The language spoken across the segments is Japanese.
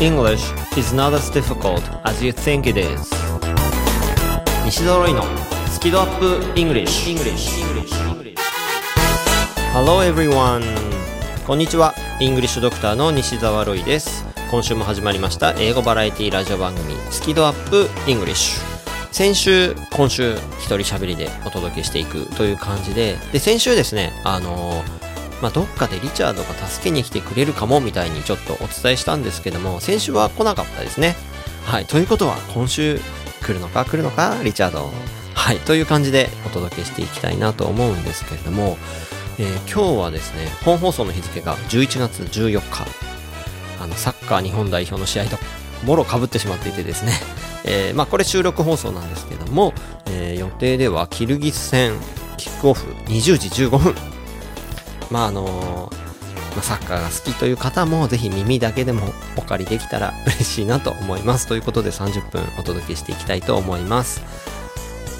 English is not as difficult as you think it is. 西澤ロイのスキドアップ English, English. Hello everyone. こんにちは。イングリッシュドクターの西澤ロイです。今週も始まりました英語バラエティラジオ番組スキドアップ English. 先週今週一人喋りでお届けしていくという感じでで先週ですねあのーまあ、どっかでリチャードが助けに来てくれるかもみたいにちょっとお伝えしたんですけども、先週は来なかったですね。はい。ということは、今週来るのか来るのかリチャード。はい。という感じでお届けしていきたいなと思うんですけれども、えー、今日はですね、本放送の日付が11月14日。あの、サッカー日本代表の試合と、もろかぶってしまっていてですね。えー、まあ、これ収録放送なんですけども、えー、予定ではキルギス戦、キックオフ20時15分まああのまサッカーが好きという方もぜひ耳だけでもお借りできたら嬉しいなと思います。ということで30分お届けしていきたいと思います。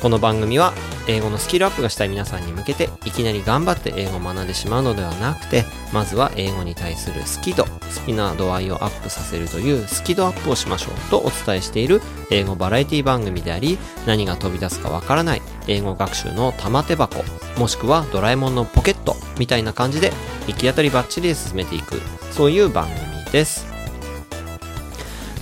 この番組は英語のスキルアップがしたい皆さんに向けていきなり頑張って英語を学んでしまうのではなくてまずは英語に対する好き度好きな度合いをアップさせるという好き度アップをしましょうとお伝えしている英語バラエティ番組であり何が飛び出すかわからない英語学習の玉手箱もしくはドラえもんのポケットみたいな感じで行き当たりばっちりで進めていくそういう番組です。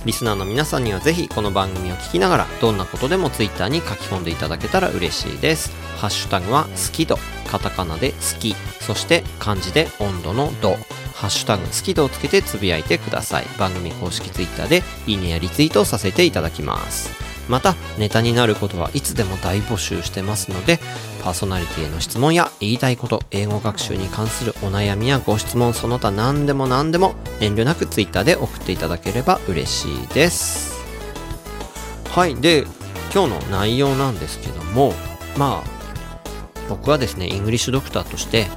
リスナーの皆さんにはぜひこの番組を聞きながらどんなことでも Twitter に書き込んでいただけたら嬉しいです。ハッシュタグは好き度カタカナで好きそして漢字で温度の度ハッシュタグ好き度をつけてつぶやいてください。番組公式 Twitter でいいねやリツイートをさせていただきます。またネタになることはいつでも大募集してますのでパーソナリティへの質問や言いたいこと英語学習に関するお悩みやご質問その他何でも何でも遠慮なく Twitter で送っていただければ嬉しいです。はい。で今日の内容なんですけどもまあ僕はですねイングリッシュドクターとして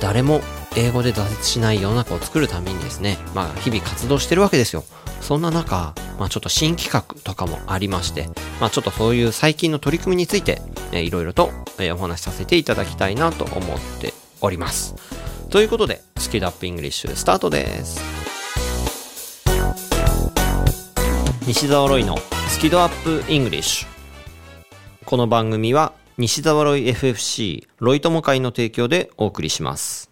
誰も英語で挫折しない世の中を作るためにですねまあ日々活動してるわけですよ。そんな中まあ、ちょっと新企画とかもありまして、まあ、ちょっとそういう最近の取り組みについて、えー、いろいろと、えー、お話しさせていただきたいなと思っております。ということで、スキドアップイングリッシュスタートです。西澤ロイのスキドアップイングリッシュ。この番組は西澤ロイ FFC ロイ友会の提供でお送りします。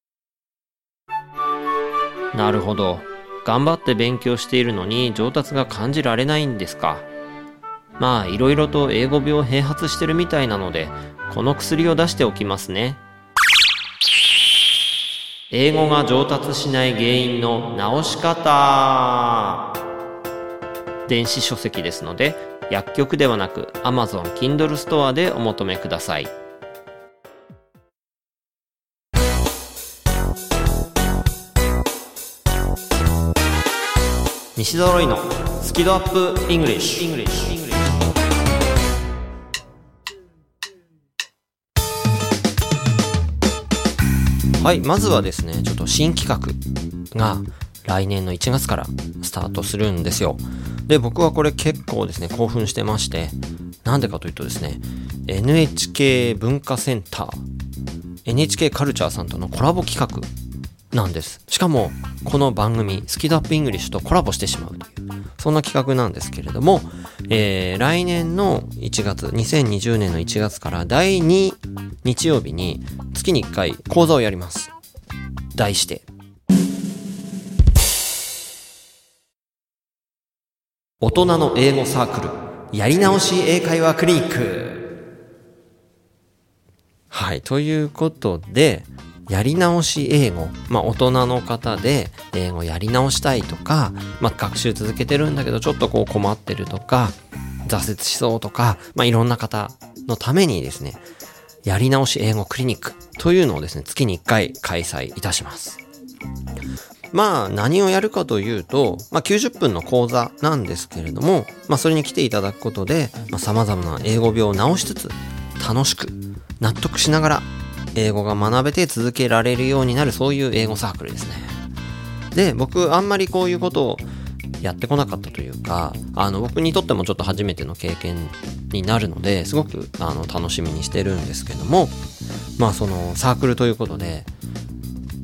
なるほど。頑張って勉強しているのに上達が感じられないんですか？まあいろいろと英語病併発してるみたいなので、この薬を出しておきますね。英語が上達しない原因の直し方電子書籍ですので薬局ではなく Amazon Kindle ストアでお求めください。西揃いのスキドアップイングリッシュはいまずはですねちょっと新企画が来年の1月からスタートするんですよ。で僕はこれ結構ですね興奮してましてなんでかというとですね NHK 文化センター NHK カルチャーさんとのコラボ企画なんです。しかも、この番組、スキドアップイングリッシュとコラボしてしまうという、そんな企画なんですけれども、えー、来年の1月、2020年の1月から第2日曜日に月に1回講座をやります。題して、大人の英語サークル、やり直し英会話クリニック。はい、ということで、やり直し英語、まあ大人の方で英語やり直したいとか、まあ学習続けてるんだけどちょっとこう困ってるとか、挫折しそうとか、まあいろんな方のためにですね、やり直し英語クリニックというのをですね、月に1回開催いたします。まあ何をやるかというと、まあ90分の講座なんですけれども、まあそれに来ていただくことで、まあ様々な英語病を直しつつ、楽しく、納得しながら英語が学べて続けられるようになるそういう英語サークルですね。で、僕あんまりこういうことをやってこなかったというか、あの僕にとってもちょっと初めての経験になるので、すごくあの楽しみにしてるんですけども、まあそのサークルということで、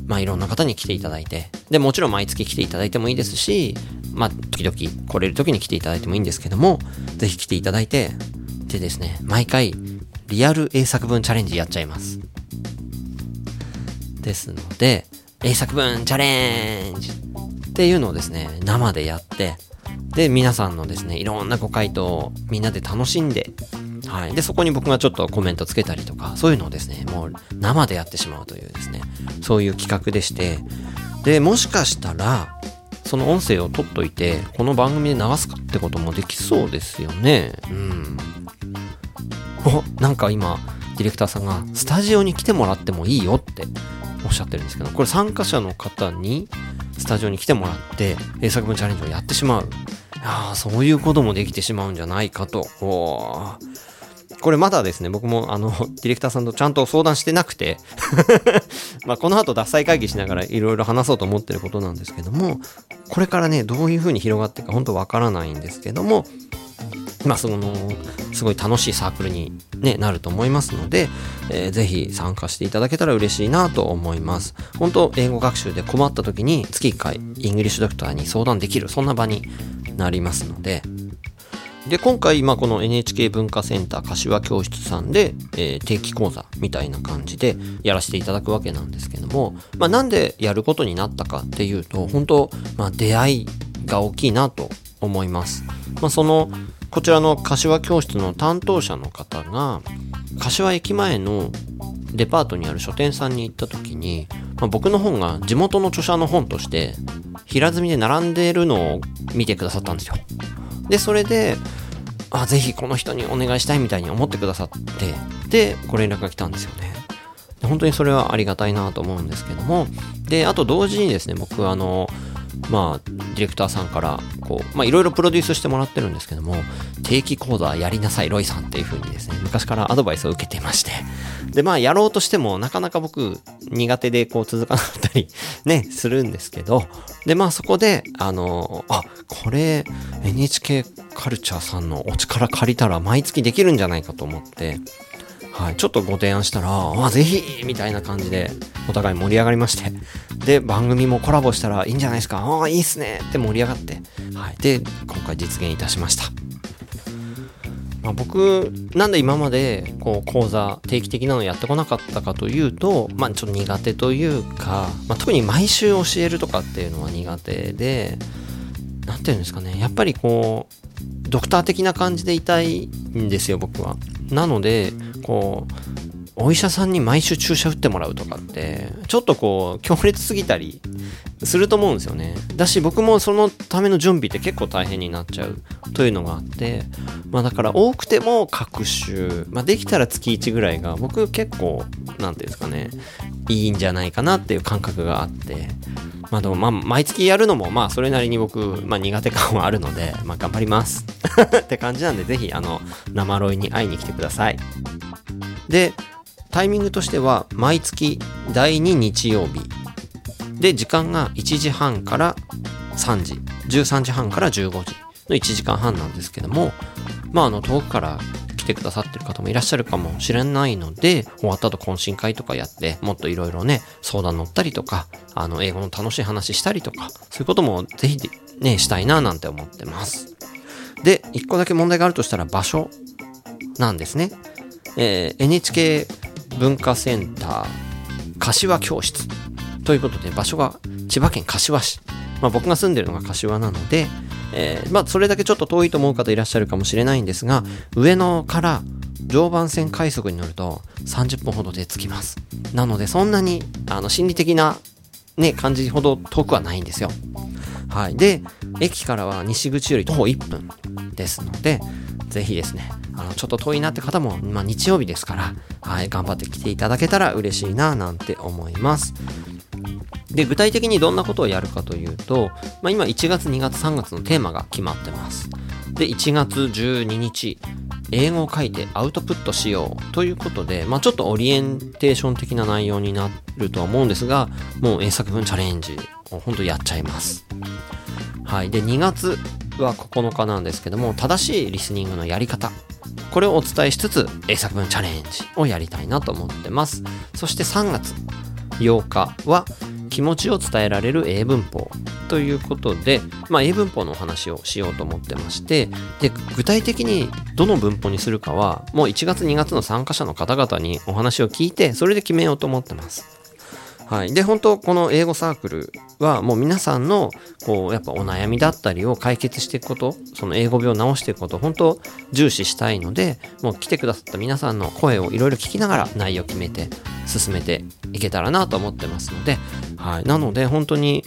まあいろんな方に来ていただいて、で、もちろん毎月来ていただいてもいいですし、まあ時々来れる時に来ていただいてもいいんですけども、ぜひ来ていただいて、でですね、毎回リアル英作文チャレンジやっちゃいます。ですので、英作文チャレンジっていうのをですね、生でやって、で、皆さんのですね、いろんなご回答をみんなで楽しんで、はい。で、そこに僕がちょっとコメントつけたりとか、そういうのをですね、もう生でやってしまうというですね、そういう企画でして、で、もしかしたら、その音声を取っといて、この番組で流すかってこともできそうですよね。うん。お、なんか今、ディレクターさんが、スタジオに来てもらってもいいよっておっしゃってるんですけど、これ参加者の方に、スタジオに来てもらって、英作文チャレンジをやってしまう。ああ、そういうこともできてしまうんじゃないかと。おこれまだですね、僕もあの、ディレクターさんとちゃんと相談してなくて まこの後脱菜会議しながらいろいろ話そうと思ってることなんですけども、これからね、どういう風に広がっていくか本当わからないんですけども、まあその、すごい楽しいサークルに、ね、なると思いますので、えー、ぜひ参加していただけたら嬉しいなと思います。本当英語学習で困った時に月1回イングリッシュドクターに相談できる、そんな場になりますので、で、今回、まあ、この NHK 文化センター柏教室さんで、えー、定期講座みたいな感じでやらせていただくわけなんですけども、まあ、なんでやることになったかっていうと、本当まあ、出会いが大きいなと思います。まあ、その、こちらの柏教室の担当者の方が、柏駅前のデパートにある書店さんに行った時に、まあ、僕の本が地元の著者の本として平積みで並んでいるのを見てくださったんですよ。で、それで、あ、ぜひこの人にお願いしたいみたいに思ってくださって、で、ご連絡が来たんですよね。本当にそれはありがたいなと思うんですけども、で、あと同時にですね、僕はあの、まあ、ディレクターさんから、こう、まあ、いろいろプロデュースしてもらってるんですけども、定期講座やりなさい、ロイさんっていう風にですね、昔からアドバイスを受けていまして、で、まあ、やろうとしても、なかなか僕、苦手で、こう、続かなかったり、ね、するんですけど、で、まあ、そこで、あの、あ、これ、NHK カルチャーさんのお力借りたら、毎月できるんじゃないかと思って、はい、ちょっとご提案したら、あ、ぜひみたいな感じで、お互い盛り上がりまして、で、番組もコラボしたらいいんじゃないですか、ああ、いいっすね。って盛り上がって、はい、で、今回実現いたしました。まあ、僕、なんで今まで、こう、講座、定期的なのやってこなかったかというと、まあ、ちょっと苦手というか、まあ、特に毎週教えるとかっていうのは苦手で、なんていうんですかね、やっぱりこう、ドクター的な感じでいたいんですよ、僕は。なので、こう、お医者さんに毎週注射打ってもらうとかって、ちょっとこう、強烈すぎたりすると思うんですよね。だし、僕もそのための準備って結構大変になっちゃうというのがあって、まあだから多くても各週、まあできたら月1ぐらいが僕結構、なんていうんですかね、いいんじゃないかなっていう感覚があって、まあでもまあ毎月やるのもまあそれなりに僕、まあ苦手感はあるので、まあ頑張ります。って感じなんでぜひあの生ロイに会いに来てください。で、タイミングとしては毎月第2日曜日。で、時間が1時半から3時、13時半から15時の1時間半なんですけども、まああの遠くから来てくださってる方もいらっしゃるかもしれないので、終わった後懇親会とかやって、もっといろいろね、相談乗ったりとか、あの、英語の楽しい話したりとか、そういうこともぜひね、したいななんて思ってます。で、一個だけ問題があるとしたら場所なんですね。えー、NHK 文化センター柏教室ということで場所が千葉県柏市。まあ僕が住んでるのが柏なので、えー、まあそれだけちょっと遠いと思う方いらっしゃるかもしれないんですが、上野から常磐線快速に乗ると30分ほどで着きます。なのでそんなにあの心理的なね、感じほど遠くはないんですよ。はい。で、駅からは西口より徒歩1分ですので、ぜひですね、あの、ちょっと遠いなって方も、まあ日曜日ですから、はい、頑張って来ていただけたら嬉しいな、なんて思います。で、具体的にどんなことをやるかというと、まあ今1月、2月、3月のテーマが決まってます。で、1月12日、英語を書いてアウトプットしようということで、まあちょっとオリエンテーション的な内容になるとは思うんですが、もう英作文チャレンジを本当やっちゃいます。はい。で、2月は9日なんですけども、正しいリスニングのやり方。これをお伝えしつつ、英作文チャレンジをやりたいなと思ってます。そして3月8日は、気持ちを伝えられる英文法ということで、まあ、英文法のお話をしようと思ってましてで具体的にどの文法にするかはもう1月2月の参加者の方々にお話を聞いてそれで決めようと思ってます。はい、で本当この英語サークルはもう皆さんのこうやっぱお悩みだったりを解決していくことその英語病を直していくこと本当重視したいのでもう来てくださった皆さんの声をいろいろ聞きながら内容を決めて進めていけたらなと思ってますので、はい、なので本当に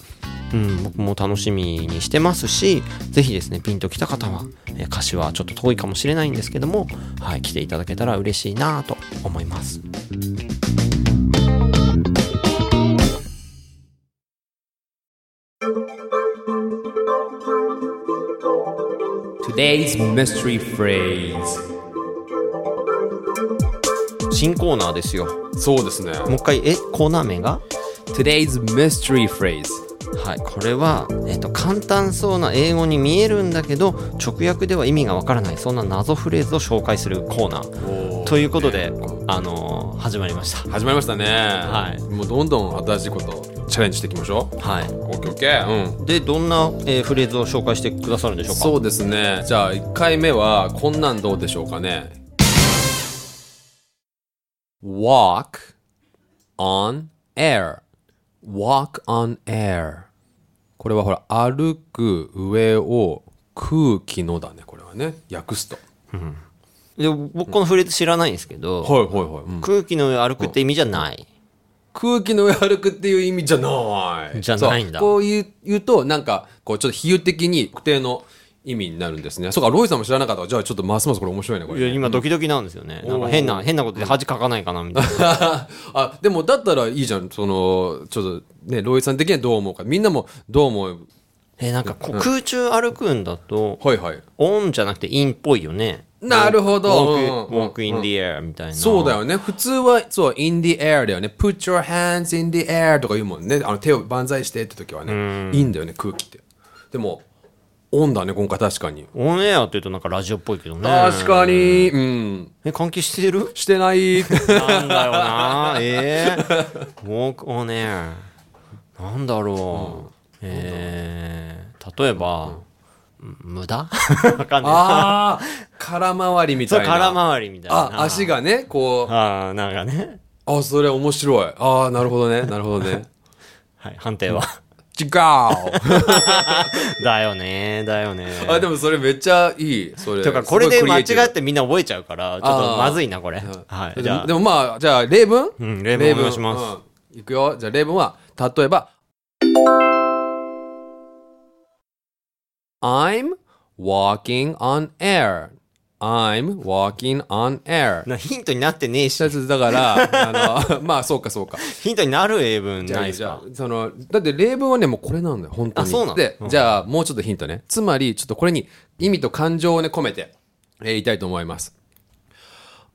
うん、僕も楽しみにしてますし、ぜひですね、ピンときた方は、え歌詞はちょっと遠いかもしれないんですけども、はい、来ていただけたら嬉しいなと思います。Today's mystery phrase. 新コーナーですよ。そうですね。もう一回、え、コーナー名が？Today's mystery phrase はい、これは、えっと、簡単そうな英語に見えるんだけど、直訳では意味がわからない、そんな謎フレーズを紹介するコーナー。ということで、あのー始まりました。始まりましたね。はい。もうどんどん新しいことチャレンジしていきましょう。はい。オッケーオッケー。うん。で、どんな、えーフレーズを紹介してくださるんでしょうか？そうですね。じゃあ1回目はこんなんどうでしょうかね。Walk on air Walk on air これはほら歩く上を空気のだね。これはね。訳すと。で僕このフレーズ知らないんですけど、はいはいはい、うん。空気の上歩くって意味じゃない。空気の上歩くっていう意味じゃない。じゃないんだこう言う言うと、なんか、こう、ちょっと比喩的に特定の意味になるんですね。そうか、ロイさんも知らなかったじゃあちょっとますますこれ面白いね、これ、いや、ね。今ドキドキなんですよね。なんか変な、変なことで恥かかないかな、みたいな。あ、でもだったらいいじゃん。その、ちょっとね、ロイさん的にはどう思うか。みんなもどう思う？え、なんかこう空中歩くんだと、はいはい。オンじゃなくてインっぽいよね。なるほど walk, in the air みたいな。そうだよね。普通は、そう、in the air だよね。put your hands in the air とか言うもんね。あの、手を万歳してって時はね。いいんだよね、空気って。でも、オンだね、今回確かに。オンエアって言うとなんかラジオっぽいけどね。確かに、うん。え、換気してる？してない。なんだよな。えー、walk on air。なんだろう。えー、例えば、無駄？わかんない。ああ、空回りみたそう、いな。空回りみたいな。あ、足。がね、こう。ああ、なんかね。あ、それ面白い。ああ、なるほどね。なるほどね。はい、判定は。違う。だよね、だよね。あ、でもそれめっちゃいい。それ。てか、これで間違ってみんな覚えちゃうから、ちょっとまずいな、これ。はい。じゃあでもで、もまあ、じゃあ、例文？うん例文お願いしますうんいくよ。じゃあ、例文は、例えば、I'm walking on air. I'm walking on air. なヒントになってねえし、だから、あの、まあ、そうかそうか。ヒントになる英文じゃあ、ないですか？じゃあ、その、だって例文はね、もうこれなんだよ、本当に。あそうなの？でう、んじゃあ、もうちょっとヒントね。つまり、ちょっとこれに意味と感情をね、込めて、えー言いたいと思います。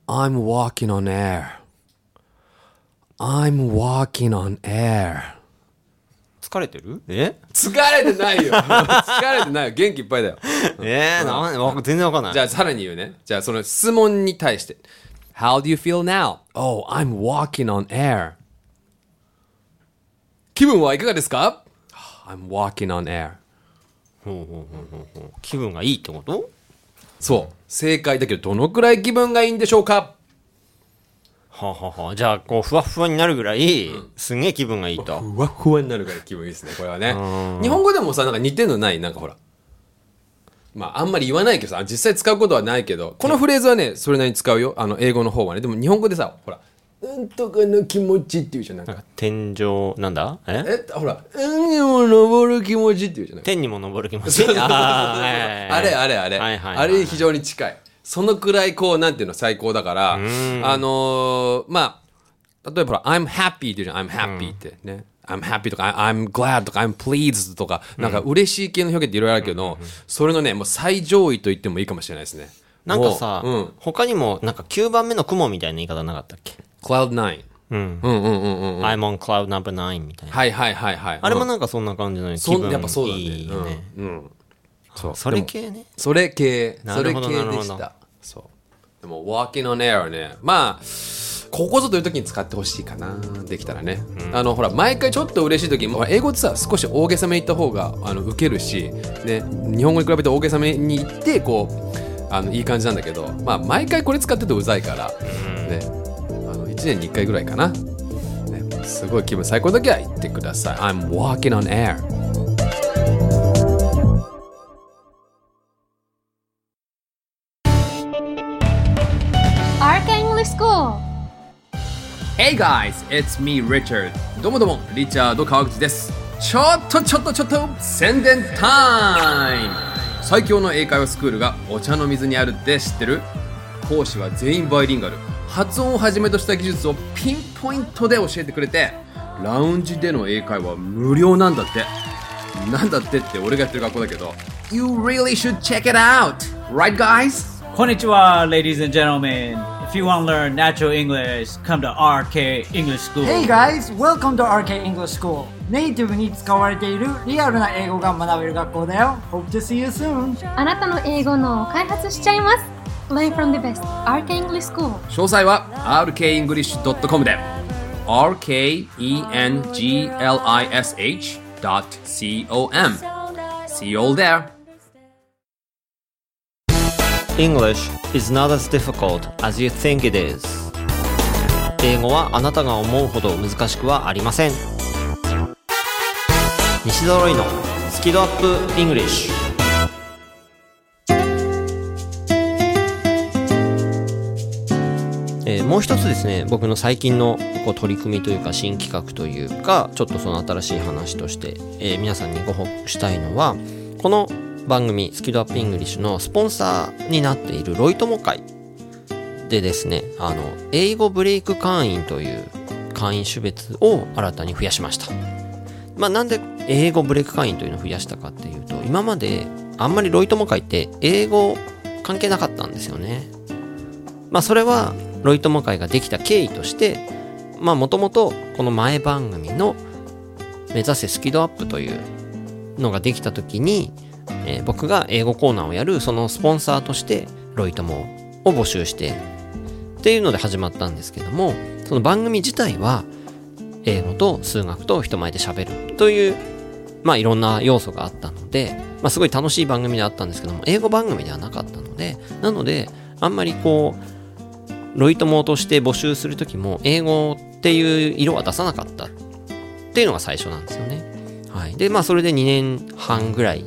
I'm walking on air. I'm walking on air. 疲れてる？え？疲れてないよ。疲れてないよ。元気いっぱいだよ。えー、な全然わかんない。じゃあ、さらに言うね。じゃあ、その質問に対して。How do you feel now? Oh, I'm walking on air. 気分はいかがですか ?I'm walking on air. ほうほうほうほうほう気分がいいってこと？そう。正解だけど、どのくらい気分がいいんでしょうか？はあ、はあはあ、じゃあ、こう、ふわふわになるぐらい、すんげえ気分がいいと。ふわふわになるから気分いいですね、これはね。日本語でもさ、なんか似てんのないなんかほら。まあ、あんまり言わないけどさ、実際使うことはないけど、このフレーズはね、それなりに使うよ。あの、英語の方はね。でも日本語でさ、ほら、うんとかの気持ちって言うじゃん。なんか、天井、なんだ？え？え、ほら、うんにも登る気持ちって言うじゃない天にも昇る気持ち。あれあれあれ、はいはいはいあれに非常に近い。そのくらいこう、なんていうの、最高だから、あのーまあ、例えばほら、I'm happy って言うじゃん、I'm happy ってね。I'm happy とか、I'm glad とか、I'm pleased とか、なんか嬉しい系の表現っていろいろあるけど、それのね、もう最上位と言ってもいいかもしれないですね。なんかさ、もううん。他にも、なんか9番目の雲みたいな言い方なかったっけ？Cloud9。うん。うんうんうんうん。I'm on cloud number 9みたいな。はいはいはいはい。あれもうんなんかそんな感じの気分やっぱそうだね。いいよね。うん。うんそう。それ系ね。それ系、それ系でした。そう。でも、walking on air はね、まあ、ここぞという時に使ってほしいかなできたらね、あのほら毎回ちょっと嬉しい時も英語ってさ少し大げさめに言った方があの受けるし、ね、日本語に比べて大げさめに言ってこうあのいい感じなんだけど、まあ、毎回これ使ってるとうざいから、ね、あの1年に1回ぐらいかな、ね、すごい気分最高の時は言ってください。I'm walking on air Arc English School. Hey guys, it's me Richard. どうもどうも、リチャード川口です。ちょっとちょっとちょっと宣伝タイム。最強の英会話スクールがお茶の水にあるって知ってる？講師は全員バイリンガル。発音をはじめとした技術をピンポイントで教えてくれてラウンジでの英会話無料なんだって。なんだってって俺がやってる学校だけど。You really should check it out! Right guys? Konnichiwa, ladies and gentlemen. If you want to learn natural English, come to RK English School. Hey guys, welcome to RK English School. ネイティブに使われているリアルな英語が学べる学校だよ。Hope to see you soon. あなたの英語の開発しちゃいます Learn from the best Arca English School 詳細は rkenglish.com で rkenglish.com See you all there English is not as difficult as you think it is. 英語はあなたが思うほど難しくはありません。西澤ロイのスキドアップ English えーもう一つですね僕の最近のこう取り組みというか新企画というかちょっとその新しい話として、えー皆さんにご報告したいのはこの番組スキドアップイングリッシュのスポンサーになっているロイ友会でですねあの英語ブレイク会員という会員種別を新たに増やしました。まあなんで英語ブレイク会員というのを増やしたかっていうと今まであんまりロイ友会って英語関係なかったんですよね。まあそれはロイ友会ができた経緯としてまあもともとこの前番組の目指せスキドアップというのができた時に、えー僕が英語コーナーをやるそのスポンサーとしてロイ友を募集してっていうので始まったんですけどもその番組自体は英語と数学と人前で喋るというまあいろんな要素があったので、まあすごい楽しい番組であったんですけども、英語番組ではなかったので、なので、あんまりこう、ロイ友として募集するときも、英語っていう色は出さなかったっていうのが最初なんですよね。はい。で、まあそれで2年半ぐらい、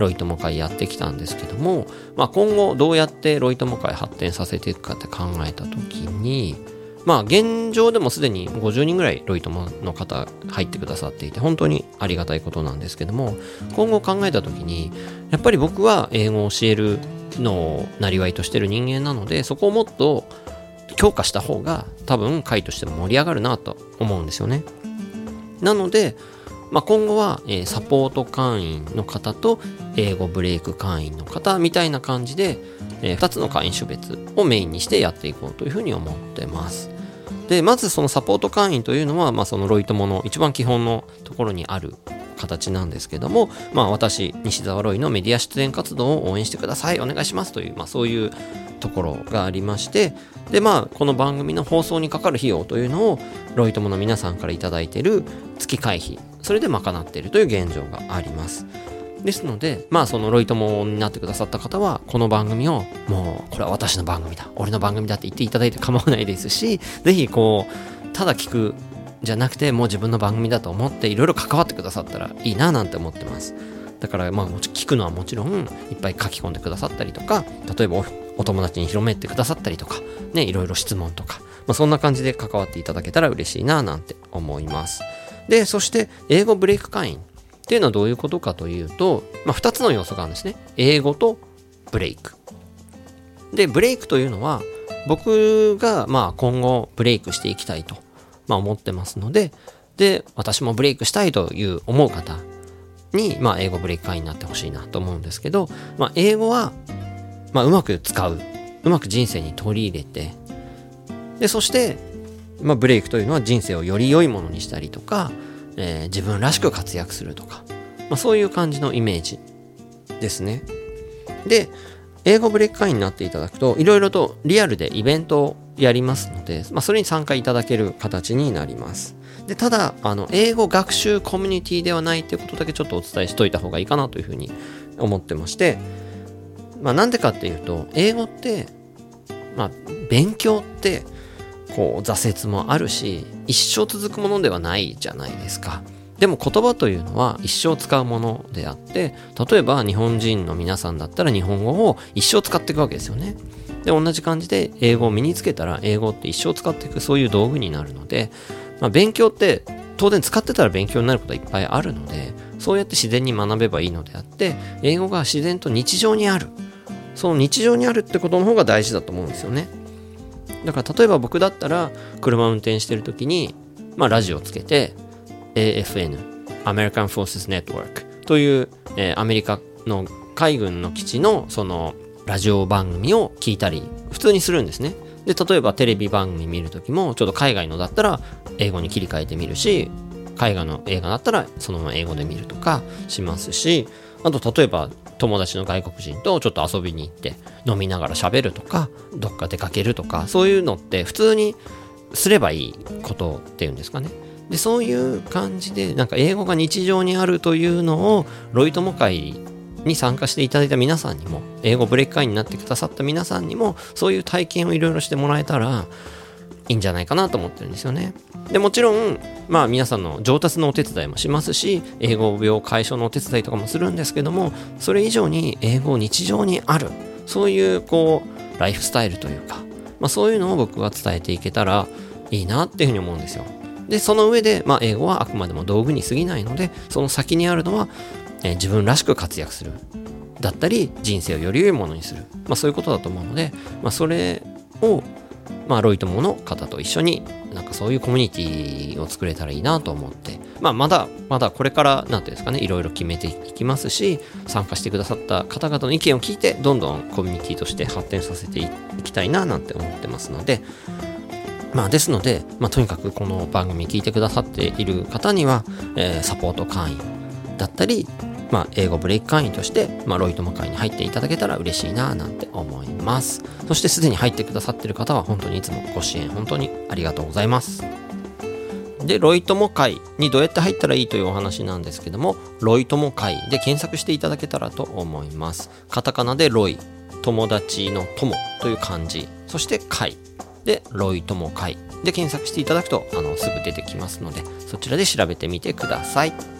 ロイ友会やってきたんですけども、まあ今後どうやってロイ友会発展させていくかって考えたときに、まあ現状でもすでに50人ぐらいロイ友の方入ってくださっていて本当にありがたいことなんですけども今後考えた時にやっぱり僕は英語を教えるのをなりわいとしてる人間なのでそこをもっと強化した方が多分会としても盛り上がるなと思うんですよね。なので、まあ、今後は、えーサポート会員の方と英語ブレイク会員の方みたいな感じで、え2つの会員種別をメインにしてやっていこうというふうに思ってます。で、まずそのサポート会員というのは、まあ、そのロイ友の一番基本のところにある形なんですけども、まあ、私、西澤ロイのメディア出演活動を応援してください、お願いしますという、まあ、そういうところがありまして、で、まあ、この番組の放送にかかる費用というのを、ロイ友の皆さんからいいている月会費、それで賄っているという現状があります。ですので、まあそのロイ友になってくださった方は、この番組を、もう、これは私の番組だ、俺の番組だって言っていただいて構わないですし、ぜひこう、ただ聞くじゃなくて、もう自分の番組だと思って、いろいろ関わってくださったらいいななんて思ってます。だから、まあ、聞くのはもちろん、いっぱい書き込んでくださったりとか、例えばおお友達に広めてくださったりとか、ね、いろいろ質問とか、まあ、そんな感じで関わっていただけたら嬉しいななんて思います。で、そして、英語ブレイク会員っていうのはどういうことかというと、まあ、2つの要素があるんですね。英語とブレイク。で、ブレイクというのは、僕がまあ今後ブレイクしていきたいと、まあ、思ってますので、で、私もブレイクしたいという思う方に、まあ、英語ブレイク会員になってほしいなと思うんですけど、まあ、英語は、まあ、うまく使う。うまく人生に取り入れて、で、そして、まあ、ブレイクというのは人生をより良いものにしたりとか、えー自分らしく活躍するとか、まあ、そういう感じのイメージですね。で、英語ブレイク会員になっていただくと、いろいろとリアルでイベントをやりますので、まあ、それに参加いただける形になります。でただあの英語学習コミュニティではないということだけちょっとお伝えしといた方がいいかなというふうに思ってまして、まあ、なんでかっていうと英語って、まあ、勉強ってこう挫折もあるし一生続くものではないじゃないですか。でも言葉というのは一生使うものであって例えば日本人の皆さんだったら日本語を一生使っていくわけですよね。で同じ感じで英語を身につけたら英語って一生使っていくそういう道具になるので、まあ、勉強って当然使ってたら勉強になることはいっぱいあるのでそうやって自然に学べばいいのであって英語が自然と日常にあるその日常にあるってことの方が大事だと思うんですよねだから例えば僕だったら車運転してる時に、まあ、ラジオつけて AFN American Forces Network という、えーアメリカの海軍の基地のそのラジオ番組を聞いたり普通にするんですね。で例えばテレビ番組見る時もちょっと海外のだったら英語に切り替えてみるし海外の映画だったらそのまま英語で見るとかしますしあと例えば友達の外国人とちょっと遊びに行って飲みながら喋るとかどっか出かけるとかそういうのって普通にすればいいことっていうんですかね。でそういう感じでなんか英語が日常にあるというのをロイ友会に参加していただいた皆さんにも英語ブレイク会員になってくださった皆さんにもそういう体験をいろいろしてもらえたらいいんじゃないかなと思ってるんですよね。でもちろんまあ皆さんの上達のお手伝いもしますし英語病解消のお手伝いとかもするんですけどもそれ以上に英語日常にあるそういうこうライフスタイルというか、まあ、そういうのを僕は伝えていけたらいいなっていうふうに思うんですよ。でその上で、まあ、英語はあくまでも道具に過ぎないのでその先にあるのは、えー自分らしく活躍するだったり人生をより良いものにする、まあ、そういうことだと思うので、まあ、それを、まあ、ロイ友の方と一緒になんかそういうコミュニティを作れたらいいなと思って、まあ、まだまだこれからなんていうんですかね。いろいろ決めていきますし参加してくださった方々の意見を聞いてどんどんコミュニティとして発展させていきたいななんて思ってますので、まあ、ですので、まあ、とにかくこの番組聞いてくださっている方には、えーサポート会員だったり、まあ、英語ブレイク会員として、まあ、ロイ友会に入っていただけたら嬉しいななんて思います。そしてすでに入ってくださってる方は本当にいつもご支援本当にありがとうございます。でロイ友会にどうやって入ったらいいというお話なんですけどもロイ友会で検索していただけたらと思います。カタカナでロイ友達の友という漢字。そして会。でロイ友会で検索していただくとあのすぐ出てきますのでそちらで調べてみてください。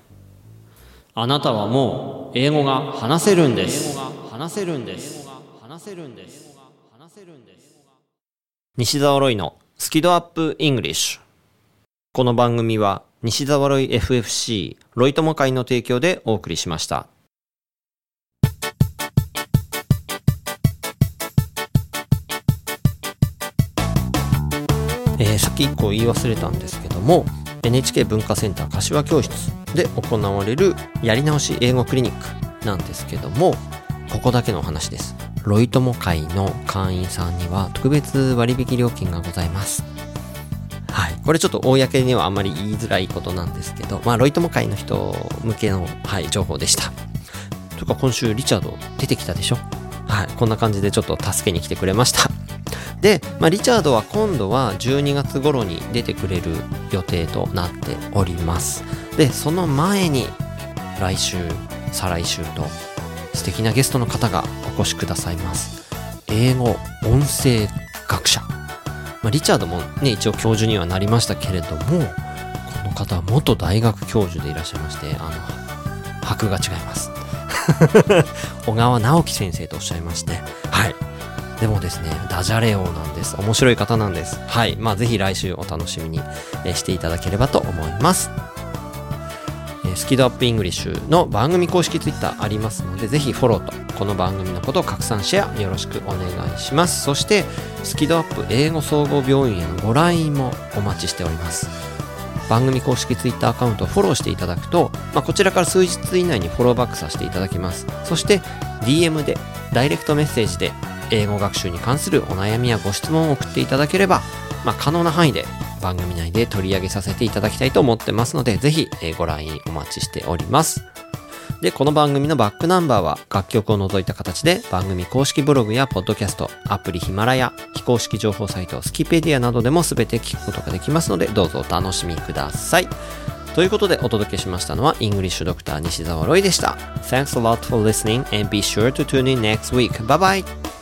あなたはもう英語が話せるんです。話せるんです。話せるんです。話せるんです。西澤ロイのスキドアップイングリッシュ。この番組は西澤ロイ FFC ロイ友会の提供でお送りしました。えーさっき1個言い忘れたんですけども NHK 文化センター柏教室で行われるやり直し英語クリニックなんですけどもここだけのお話です。ロイ友会の会員さんには特別割引料金がございます。はい。これちょっと公にはあんまり言いづらいことなんですけどまあロイ友会の人向けの、はい、情報でした。というか今週リチャード出てきたでしょ？はい。こんな感じでちょっと助けに来てくれました。で、まあ、リチャードは今度は12月頃に出てくれる予定となっております。でその前に来週再来週と素敵なゲストの方がお越しくださいます。英語音声学者、まあ、リチャードもね一応教授にはなりましたけれどもこの方は元大学教授でいらっしゃいましてあの箔が違います。小川直樹先生とおっしゃいましてはい。でもですね、ダジャレ王なんです。面白い方なんです。はい。まあ、ぜひ来週お楽しみにえしていただければと思います。えースキドアップイングリッシュの番組公式ツイッターありますので、ぜひフォローと、この番組のことを拡散シェアよろしくお願いします。そして、スキドアップ英語総合病院へのご来院もお待ちしております。番組公式ツイッターアカウントをフォローしていただくと、まあ、こちらから数日以内にフォローバックさせていただきます。そして、DM で、ダイレクトメッセージで、英語学習に関するお悩みやご質問を送っていただければ、まあ、可能な範囲で番組内で取り上げさせていただきたいと思ってますので、ぜひ、ご来院お待ちしております。で、この番組のバックナンバーは楽曲を除いた形で番組公式ブログやポッドキャスト、アプリヒマラヤ、非公式情報サイトスキペディアなどでも全て聞くことができますので、どうぞお楽しみください。ということでお届けしましたのは、イングリッシュドクター西澤ロイでした。Thanks a lot for listening and be sure to tune in next week. Bye bye!